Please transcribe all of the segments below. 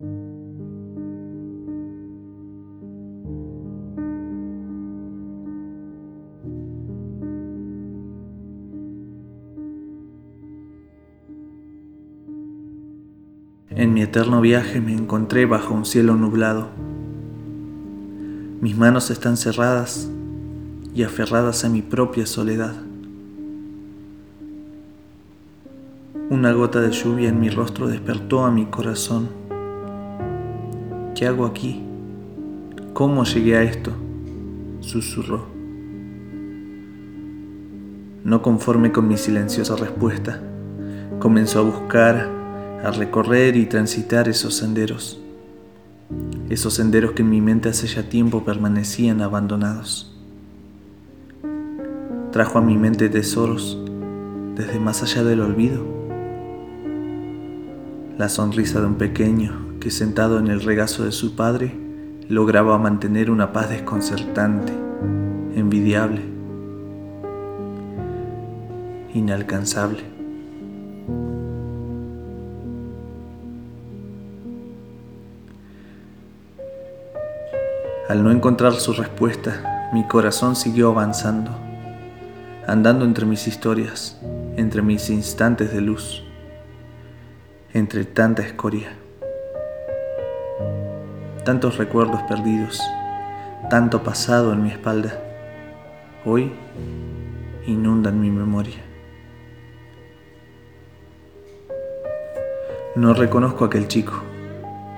En mi eterno viaje me encontré bajo un cielo nublado. Mis manos están cerradas y aferradas a mi propia soledad. Una gota de lluvia en mi rostro despertó a mi corazón. ¿Qué hago aquí? ¿Cómo llegué a esto? susurró. No conforme con mi silenciosa respuesta, comenzó a buscar, a recorrer y transitar esos senderos, esos senderos que en mi mente hace ya tiempo permanecían abandonados. Trajo a mi mente tesoros desde más allá del olvido. La sonrisa de un pequeño que sentado en el regazo de su padre lograba mantener una paz desconcertante, envidiable, inalcanzable. Al no encontrar su respuesta, mi corazón siguió avanzando, andando entre mis historias, entre mis instantes de luz, entre tanta escoria. Tantos recuerdos perdidos, tanto pasado en mi espalda, hoy inundan mi memoria. No reconozco a aquel chico,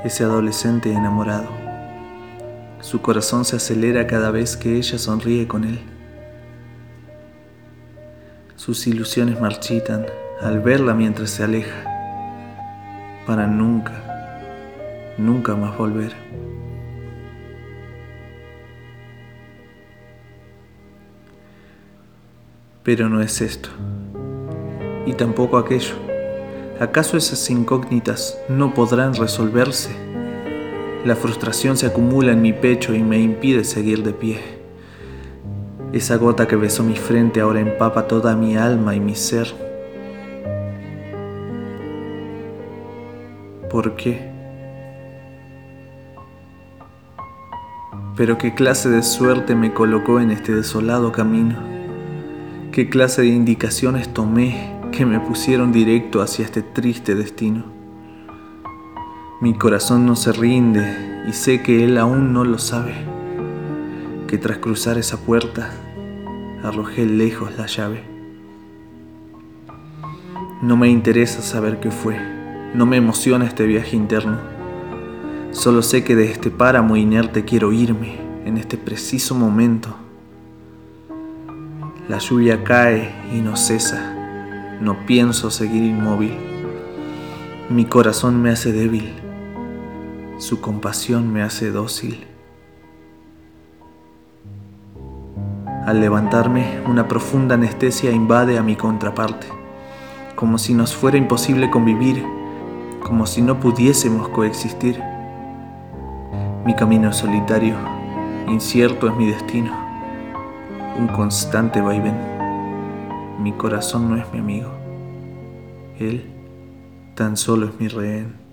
ese adolescente enamorado su corazón se acelera cada vez que ella sonríe con él. Sus ilusiones marchitan al verla mientras se aleja, para nunca, nunca más volver. Pero no es esto, y tampoco aquello. ¿Acaso esas incógnitas no podrán resolverse? La frustración se acumula en mi pecho y me impide seguir de pie. Esa gota que besó mi frente ahora empapa toda mi alma y mi ser. ¿Por qué? Pero qué clase de suerte me colocó en este desolado camino. Qué clase de indicaciones tomé que me pusieron directo hacia este triste destino. Mi corazón no se rinde y sé que Él aún no lo sabe, que tras cruzar esa puerta arrojé lejos la llave. No me interesa saber qué fue, no me emociona este viaje interno. Solo sé que de este páramo inerte quiero irme en este preciso momento. La lluvia cae y no cesa, no pienso seguir inmóvil. Mi corazón me hace débil su compasión me hace dócil. Al levantarme, una profunda anestesia invade a mi contraparte, como si nos fuera imposible convivir, como si no pudiésemos coexistir. Mi camino es solitario, incierto es mi destino, un constante vaivén. Mi corazón no es mi amigo, él tan solo es mi rehén.